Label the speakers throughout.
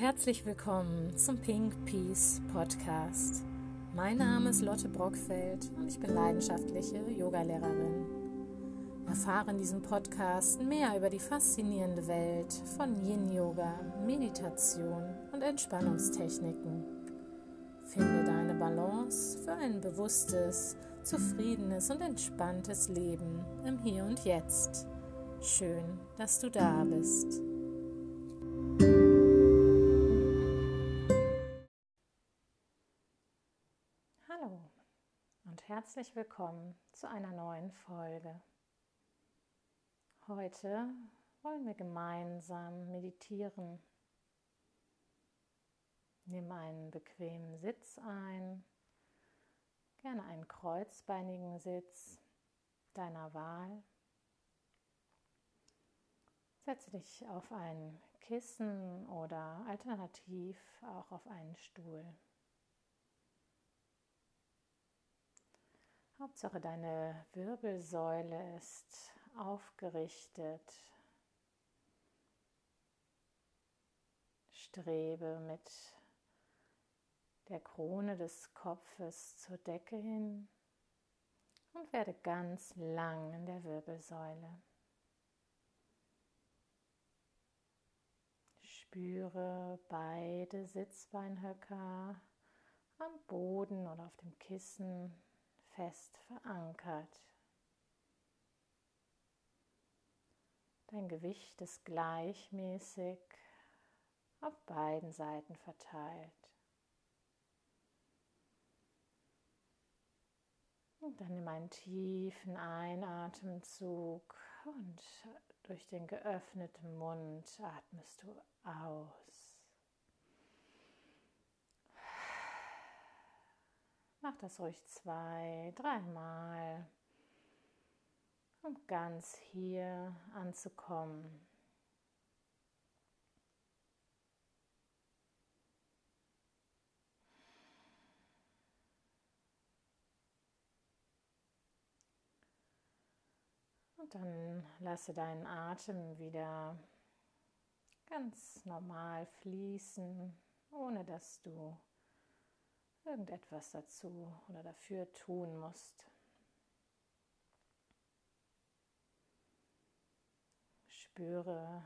Speaker 1: herzlich willkommen zum Pink Peace Podcast. Mein Name ist Lotte Brockfeld und ich bin leidenschaftliche Yogalehrerin. Erfahre in diesem Podcast mehr über die faszinierende Welt von Yin Yoga, Meditation und Entspannungstechniken. Finde deine Balance für ein bewusstes, zufriedenes und entspanntes Leben im Hier und Jetzt. Schön, dass du da bist. Herzlich willkommen zu einer neuen Folge. Heute wollen wir gemeinsam meditieren. Nimm einen bequemen Sitz ein, gerne einen kreuzbeinigen Sitz deiner Wahl. Setze dich auf ein Kissen oder alternativ auch auf einen Stuhl. Hauptsache deine Wirbelsäule ist aufgerichtet. Strebe mit der Krone des Kopfes zur Decke hin und werde ganz lang in der Wirbelsäule. Spüre beide Sitzbeinhöcker am Boden oder auf dem Kissen fest verankert. Dein Gewicht ist gleichmäßig auf beiden Seiten verteilt. Und dann nimm einen tiefen Einatemzug und durch den geöffneten Mund atmest du aus. Mach das ruhig zwei, dreimal, um ganz hier anzukommen. Und dann lasse deinen Atem wieder ganz normal fließen, ohne dass du irgendetwas dazu oder dafür tun musst. Spüre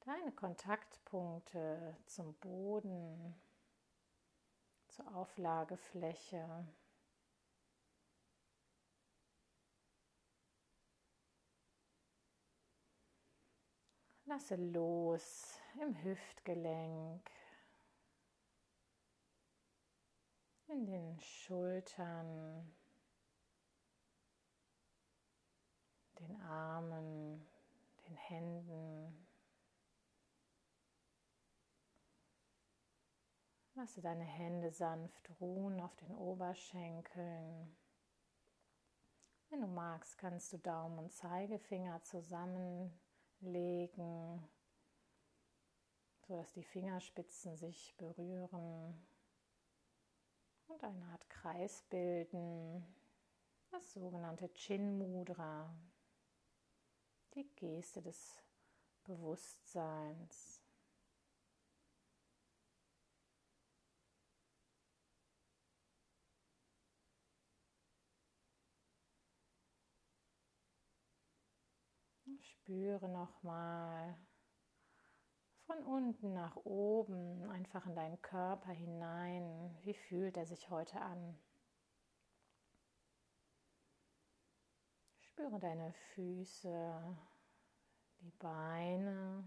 Speaker 1: deine Kontaktpunkte zum Boden, zur Auflagefläche. Lasse los im Hüftgelenk, in den Schultern, den Armen, den Händen. Lasse deine Hände sanft ruhen auf den Oberschenkeln. Wenn du magst, kannst du Daumen und Zeigefinger zusammenlegen, sodass die Fingerspitzen sich berühren und eine Art Kreis bilden, das sogenannte Chin Mudra, die Geste des Bewusstseins. Spüre nochmal von unten nach oben, einfach in deinen Körper hinein. Wie fühlt er sich heute an? Spüre deine Füße, die Beine,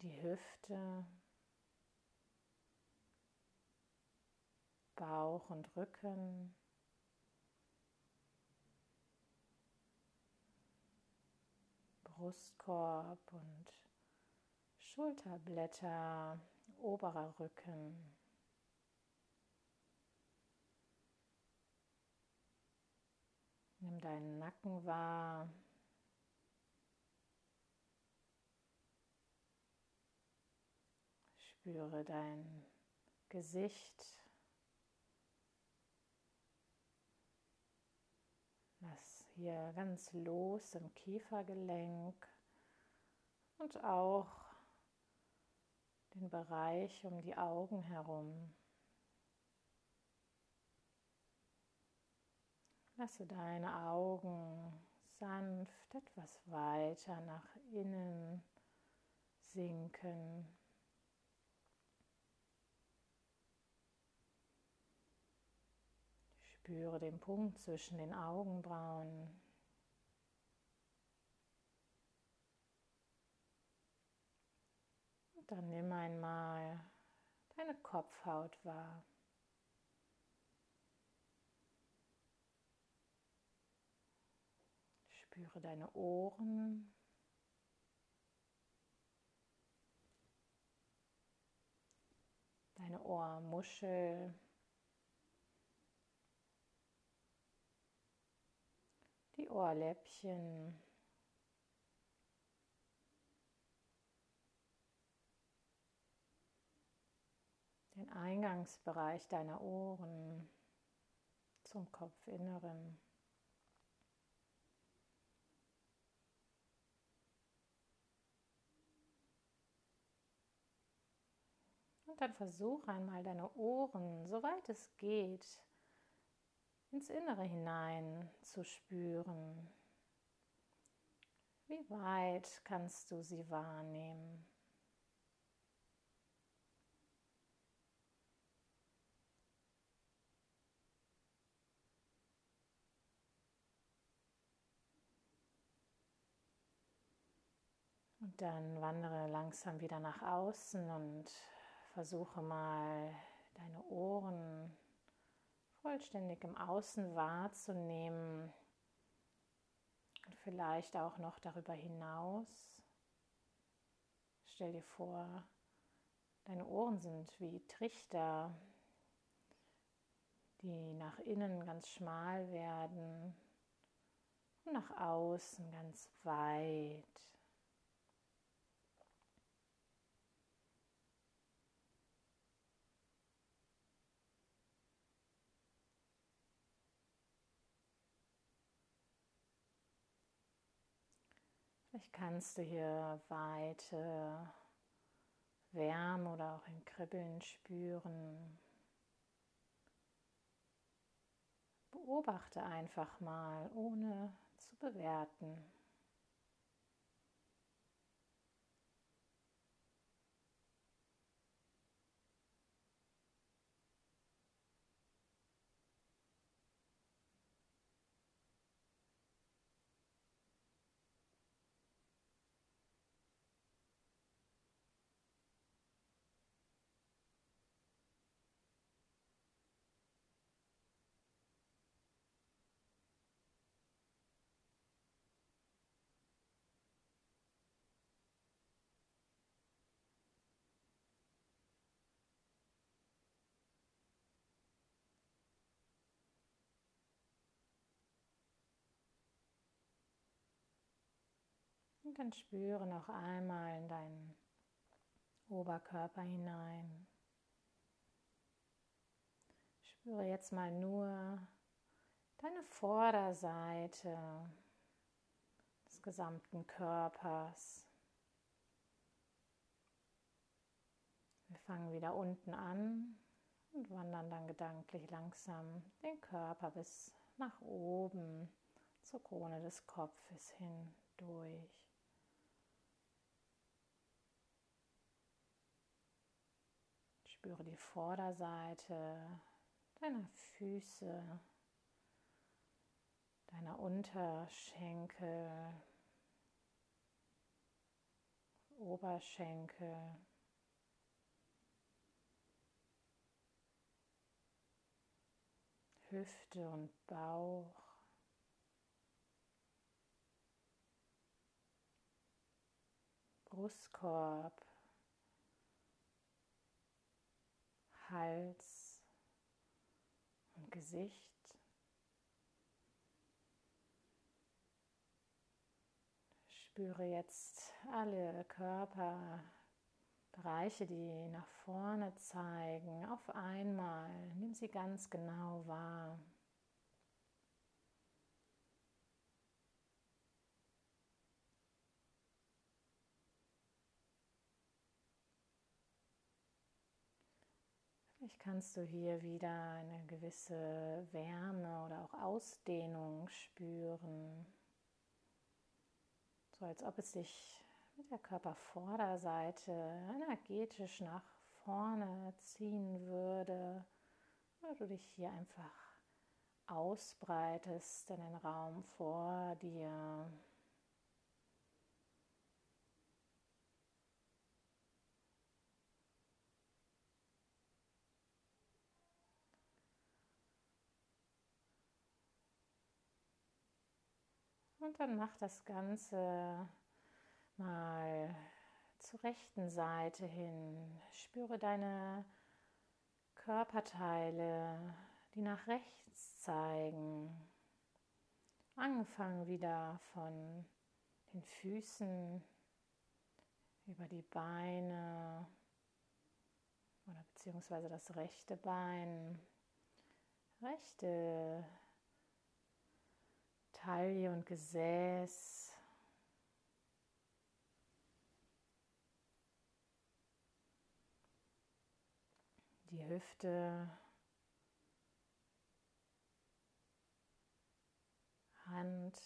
Speaker 1: die Hüfte, Bauch und Rücken. Brustkorb und Schulterblätter, oberer Rücken. Nimm deinen Nacken wahr. Spüre dein Gesicht. Lass hier ganz los im Kiefergelenk und auch den Bereich um die Augen herum. Lasse deine Augen sanft etwas weiter nach innen sinken. Spüre den Punkt zwischen den Augenbrauen. Und dann nimm einmal deine Kopfhaut wahr. Spüre deine Ohren. Deine Ohrmuschel. Die Ohrläppchen. Den Eingangsbereich deiner Ohren zum Kopfinneren. Und dann versuch einmal deine Ohren, soweit es geht, ins Innere hinein zu spüren. Wie weit kannst du sie wahrnehmen? Und dann wandere langsam wieder nach außen und Versuche mal deine Ohren vollständig im Außen wahrzunehmen und vielleicht auch noch darüber hinaus. Stell dir vor, deine Ohren sind wie Trichter, die nach innen ganz schmal werden und nach außen ganz weit. Vielleicht kannst du hier weite Wärme oder auch ein Kribbeln spüren. Beobachte einfach mal, ohne zu bewerten. Und dann spüre noch einmal in deinen Oberkörper hinein. Spüre jetzt mal nur deine Vorderseite des gesamten Körpers. Wir fangen wieder unten an und wandern dann gedanklich langsam den Körper bis nach oben zur Krone des Kopfes hin durch. Spüre die Vorderseite deiner Füße, deiner Unterschenkel, Oberschenkel. Hüfte und Bauch. Brustkorb, Hals und Gesicht. Spüre jetzt alle Körperbereiche, die nach vorne zeigen, auf einmal. Nimm sie ganz genau wahr. Vielleicht kannst du hier wieder eine gewisse Wärme oder auch Ausdehnung spüren. So als ob es dich mit der Körpervorderseite energetisch nach vorne ziehen würde. Oder du dich hier einfach ausbreitest in den Raum vor dir. Und dann mach das Ganze mal zur rechten Seite hin. Spüre deine Körperteile, die nach rechts zeigen. Angefangen wieder von den Füßen über die Beine oder beziehungsweise das rechte Bein, rechte Taille und Gesäß. Die Hüfte, Hand,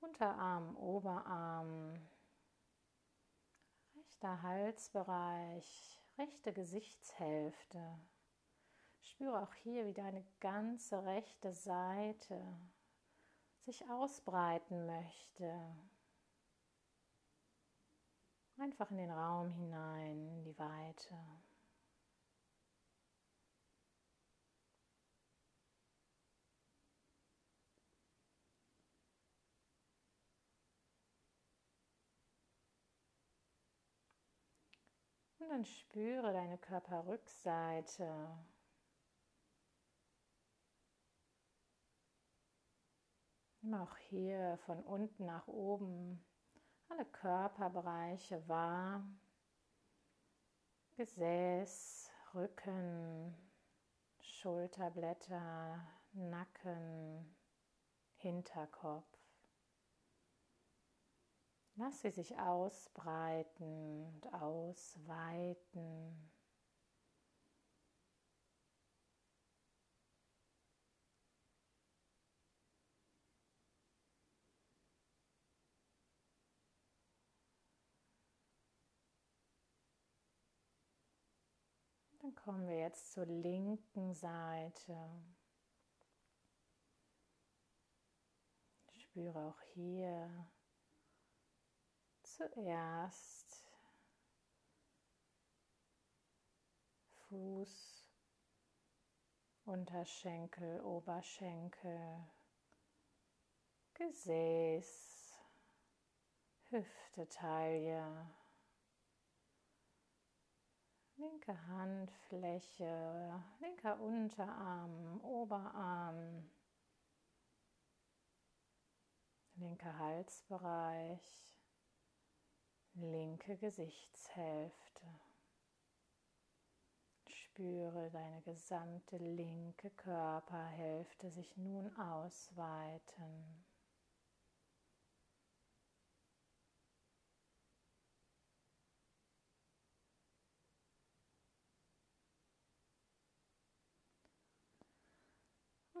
Speaker 1: Unterarm, Oberarm, rechter Halsbereich, rechte Gesichtshälfte. Spüre auch hier, wie deine ganze rechte Seite sich ausbreiten möchte. Einfach in den Raum hinein, in die Weite. Und dann spüre deine Körperrückseite. Nimm auch hier von unten nach oben alle Körperbereiche wahr. Gesäß, Rücken, Schulterblätter, Nacken, Hinterkopf. Lass sie sich ausbreiten und ausweiten. Kommen wir jetzt zur linken Seite. Ich spüre auch hier zuerst Fuß, Unterschenkel, Oberschenkel, Gesäß, Hüfte, Taille linke Handfläche, linker Unterarm, Oberarm, linker Halsbereich, linke Gesichtshälfte. Spüre deine gesamte linke Körperhälfte sich nun ausweiten.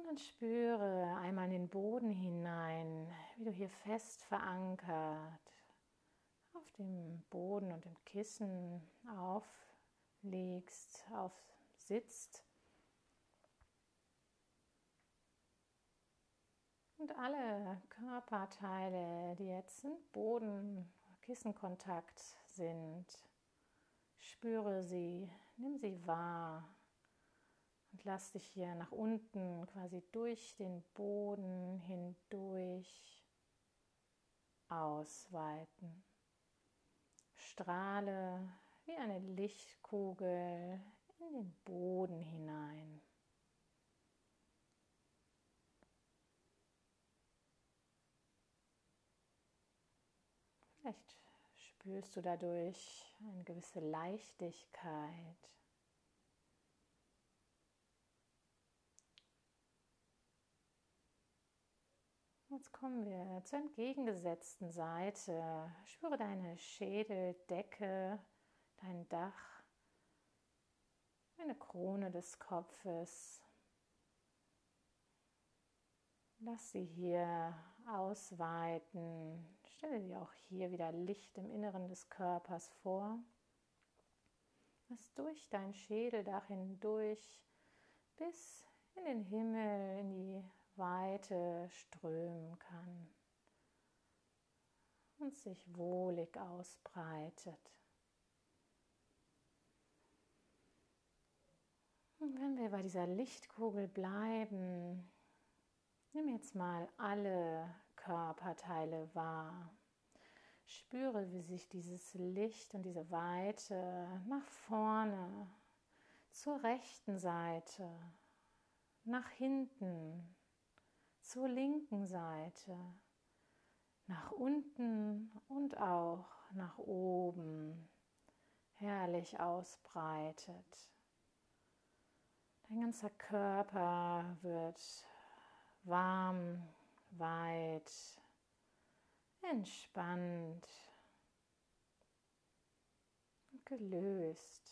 Speaker 1: Dann spüre einmal in den Boden hinein, wie du hier fest verankert auf dem Boden und dem Kissen auflegst, aufsitzt. Und alle Körperteile, die jetzt in Boden, Kissenkontakt sind, spüre sie, nimm sie wahr. Und lass dich hier nach unten quasi durch den Boden hindurch ausweiten. Strahle wie eine Lichtkugel in den Boden hinein. Vielleicht spürst du dadurch eine gewisse Leichtigkeit. Jetzt kommen wir zur entgegengesetzten Seite. Spüre deine Schädeldecke, dein Dach. deine Krone des Kopfes. Lass sie hier ausweiten. Stelle dir auch hier wieder Licht im Inneren des Körpers vor, was durch dein Schädeldach hindurch bis in den Himmel, in die Weite strömen kann und sich wohlig ausbreitet. Und wenn wir bei dieser Lichtkugel bleiben, nimm jetzt mal alle Körperteile wahr. Spüre, wie sich dieses Licht und diese Weite nach vorne, zur rechten Seite, nach hinten, zur linken Seite, nach unten und auch nach oben herrlich ausbreitet. Dein ganzer Körper wird warm, weit, entspannt und gelöst.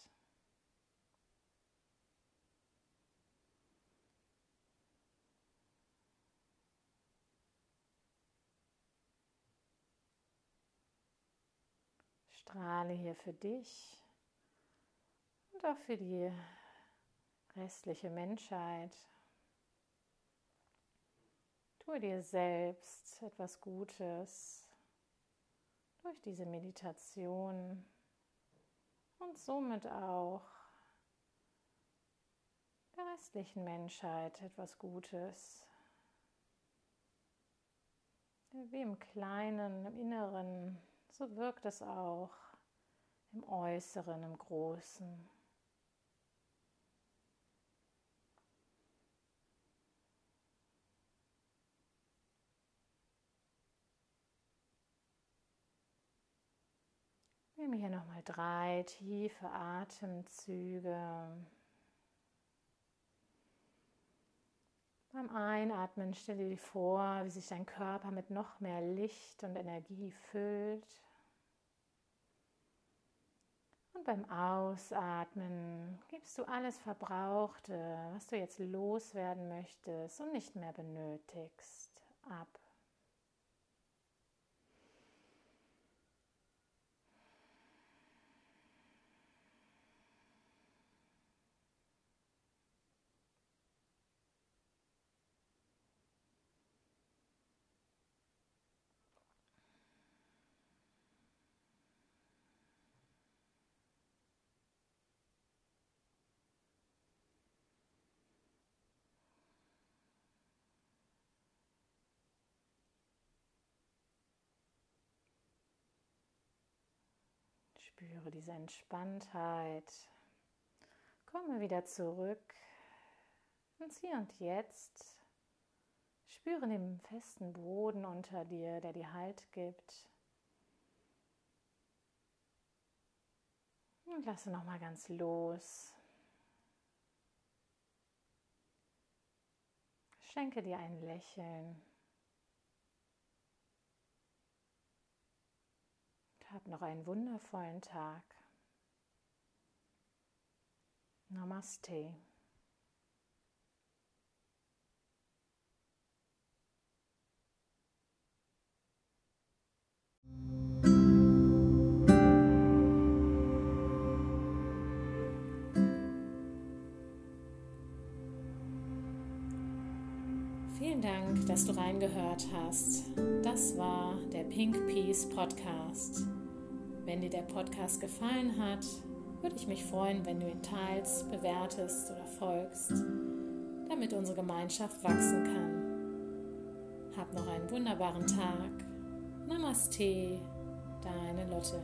Speaker 1: Strahle hier für dich und auch für die restliche Menschheit. Tue dir selbst etwas Gutes durch diese Meditation und somit auch der restlichen Menschheit etwas Gutes. Wie im Kleinen, im Inneren, so wirkt es auch im Äußeren, im Großen. Nimm hier nochmal drei tiefe Atemzüge. Beim Einatmen stelle dir vor, wie sich dein Körper mit noch mehr Licht und Energie füllt. Und beim Ausatmen gibst du alles Verbrauchte, was du jetzt loswerden möchtest und nicht mehr benötigst, ab. Spüre diese Entspanntheit. Komme wieder zurück ins Hier und Jetzt. Spüre den festen Boden unter dir, der dir Halt gibt. Und lasse nochmal ganz los. Schenke dir ein Lächeln. Hab noch einen wundervollen Tag. Namaste. Vielen Dank, dass du reingehört hast. Das war der Pink Peace Podcast. Wenn dir der Podcast gefallen hat, würde ich mich freuen, wenn du ihn teilst, bewertest oder folgst, damit unsere Gemeinschaft wachsen kann. Hab noch einen wunderbaren Tag. Namaste, deine Lotte.